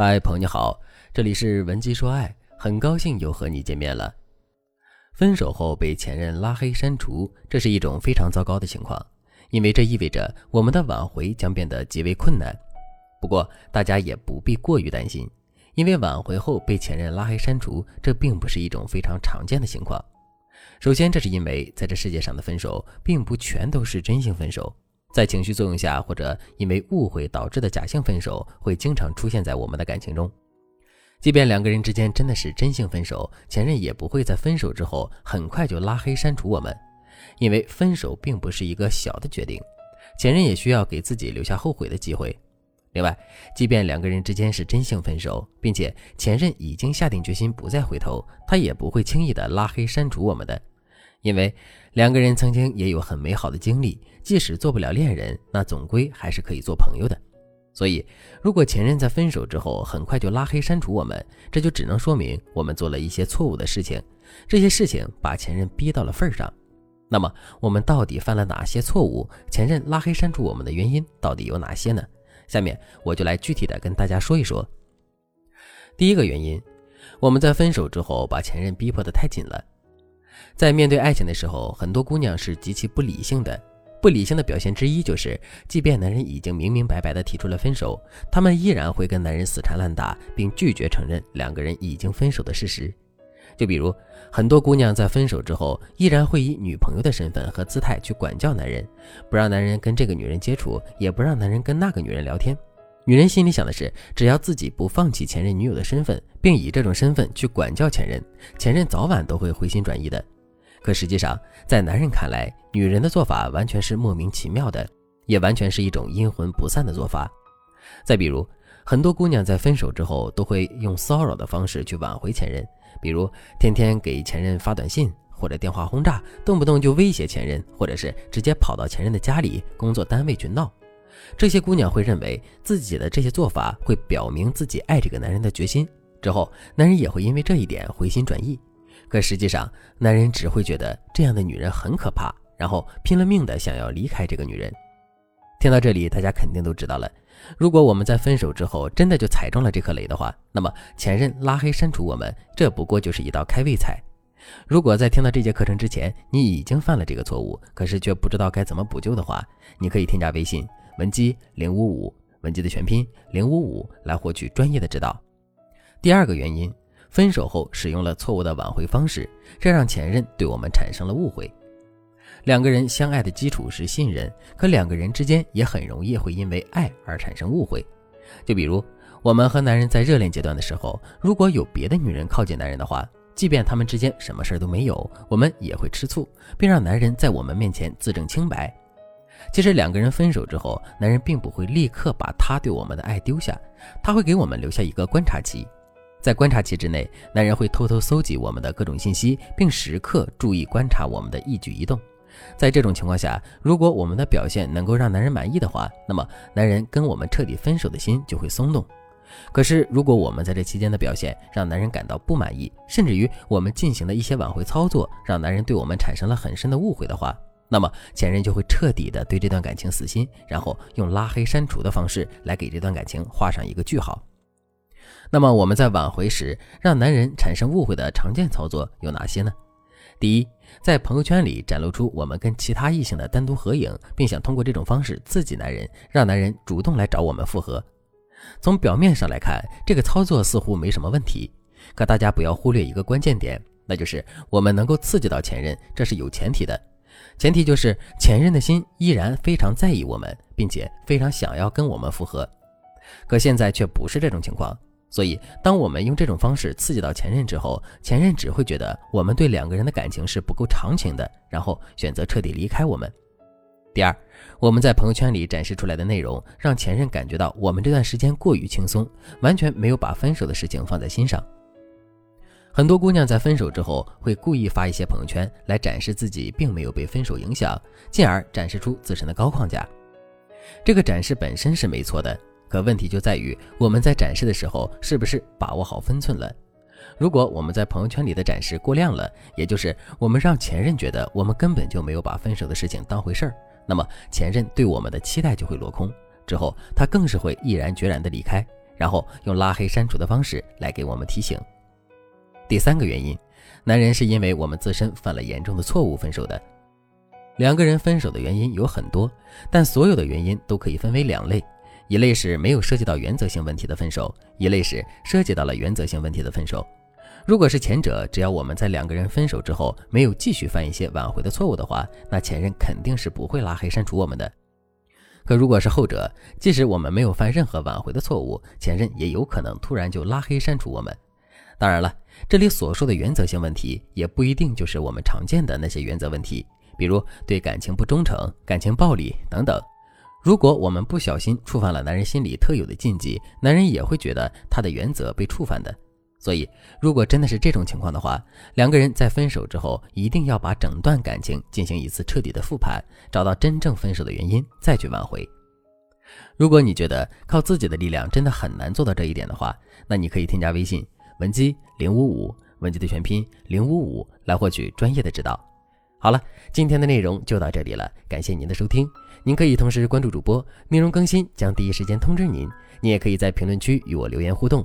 嗨，朋友你好，这里是文姬说爱，很高兴又和你见面了。分手后被前任拉黑删除，这是一种非常糟糕的情况，因为这意味着我们的挽回将变得极为困难。不过大家也不必过于担心，因为挽回后被前任拉黑删除，这并不是一种非常常见的情况。首先，这是因为在这世界上的分手并不全都是真性分手。在情绪作用下，或者因为误会导致的假性分手，会经常出现在我们的感情中。即便两个人之间真的是真性分手，前任也不会在分手之后很快就拉黑删除我们，因为分手并不是一个小的决定，前任也需要给自己留下后悔的机会。另外，即便两个人之间是真性分手，并且前任已经下定决心不再回头，他也不会轻易的拉黑删除我们的。因为两个人曾经也有很美好的经历，即使做不了恋人，那总归还是可以做朋友的。所以，如果前任在分手之后很快就拉黑删除我们，这就只能说明我们做了一些错误的事情，这些事情把前任逼到了份上。那么，我们到底犯了哪些错误？前任拉黑删除我们的原因到底有哪些呢？下面我就来具体的跟大家说一说。第一个原因，我们在分手之后把前任逼迫得太紧了。在面对爱情的时候，很多姑娘是极其不理性的。不理性的表现之一就是，即便男人已经明明白白的提出了分手，她们依然会跟男人死缠烂打，并拒绝承认两个人已经分手的事实。就比如，很多姑娘在分手之后，依然会以女朋友的身份和姿态去管教男人，不让男人跟这个女人接触，也不让男人跟那个女人聊天。女人心里想的是，只要自己不放弃前任女友的身份，并以这种身份去管教前任，前任早晚都会回心转意的。可实际上，在男人看来，女人的做法完全是莫名其妙的，也完全是一种阴魂不散的做法。再比如，很多姑娘在分手之后，都会用骚扰的方式去挽回前任，比如天天给前任发短信或者电话轰炸，动不动就威胁前任，或者是直接跑到前任的家里、工作单位去闹。这些姑娘会认为自己的这些做法会表明自己爱这个男人的决心，之后男人也会因为这一点回心转意。可实际上，男人只会觉得这样的女人很可怕，然后拼了命的想要离开这个女人。听到这里，大家肯定都知道了。如果我们在分手之后真的就踩中了这颗雷的话，那么前任拉黑删除我们，这不过就是一道开胃菜。如果在听到这节课程之前，你已经犯了这个错误，可是却不知道该怎么补救的话，你可以添加微信文姬零五五，文姬的全拼零五五，来获取专业的指导。第二个原因。分手后使用了错误的挽回方式，这让前任对我们产生了误会。两个人相爱的基础是信任，可两个人之间也很容易会因为爱而产生误会。就比如我们和男人在热恋阶段的时候，如果有别的女人靠近男人的话，即便他们之间什么事儿都没有，我们也会吃醋，并让男人在我们面前自证清白。其实两个人分手之后，男人并不会立刻把他对我们的爱丢下，他会给我们留下一个观察期。在观察期之内，男人会偷偷搜集我们的各种信息，并时刻注意观察我们的一举一动。在这种情况下，如果我们的表现能够让男人满意的话，那么男人跟我们彻底分手的心就会松动。可是，如果我们在这期间的表现让男人感到不满意，甚至于我们进行的一些挽回操作让男人对我们产生了很深的误会的话，那么前任就会彻底的对这段感情死心，然后用拉黑删除的方式来给这段感情画上一个句号。那么我们在挽回时让男人产生误会的常见操作有哪些呢？第一，在朋友圈里展露出我们跟其他异性的单独合影，并想通过这种方式刺激男人，让男人主动来找我们复合。从表面上来看，这个操作似乎没什么问题，可大家不要忽略一个关键点，那就是我们能够刺激到前任，这是有前提的，前提就是前任的心依然非常在意我们，并且非常想要跟我们复合。可现在却不是这种情况。所以，当我们用这种方式刺激到前任之后，前任只会觉得我们对两个人的感情是不够长情的，然后选择彻底离开我们。第二，我们在朋友圈里展示出来的内容，让前任感觉到我们这段时间过于轻松，完全没有把分手的事情放在心上。很多姑娘在分手之后，会故意发一些朋友圈来展示自己并没有被分手影响，进而展示出自身的高框架。这个展示本身是没错的。可问题就在于我们在展示的时候是不是把握好分寸了？如果我们在朋友圈里的展示过量了，也就是我们让前任觉得我们根本就没有把分手的事情当回事儿，那么前任对我们的期待就会落空，之后他更是会毅然决然的离开，然后用拉黑删除的方式来给我们提醒。第三个原因，男人是因为我们自身犯了严重的错误分手的。两个人分手的原因有很多，但所有的原因都可以分为两类：一类是没有涉及到原则性问题的分手，一类是涉及到了原则性问题的分手。如果是前者，只要我们在两个人分手之后没有继续犯一些挽回的错误的话，那前任肯定是不会拉黑删除我们的。可如果是后者，即使我们没有犯任何挽回的错误，前任也有可能突然就拉黑删除我们。当然了，这里所说的原则性问题，也不一定就是我们常见的那些原则问题。比如对感情不忠诚、感情暴力等等，如果我们不小心触犯了男人心里特有的禁忌，男人也会觉得他的原则被触犯的。所以，如果真的是这种情况的话，两个人在分手之后，一定要把整段感情进行一次彻底的复盘，找到真正分手的原因，再去挽回。如果你觉得靠自己的力量真的很难做到这一点的话，那你可以添加微信文姬零五五，文姬的全拼零五五，来获取专业的指导。好了，今天的内容就到这里了，感谢您的收听。您可以同时关注主播，内容更新将第一时间通知您。您也可以在评论区与我留言互动，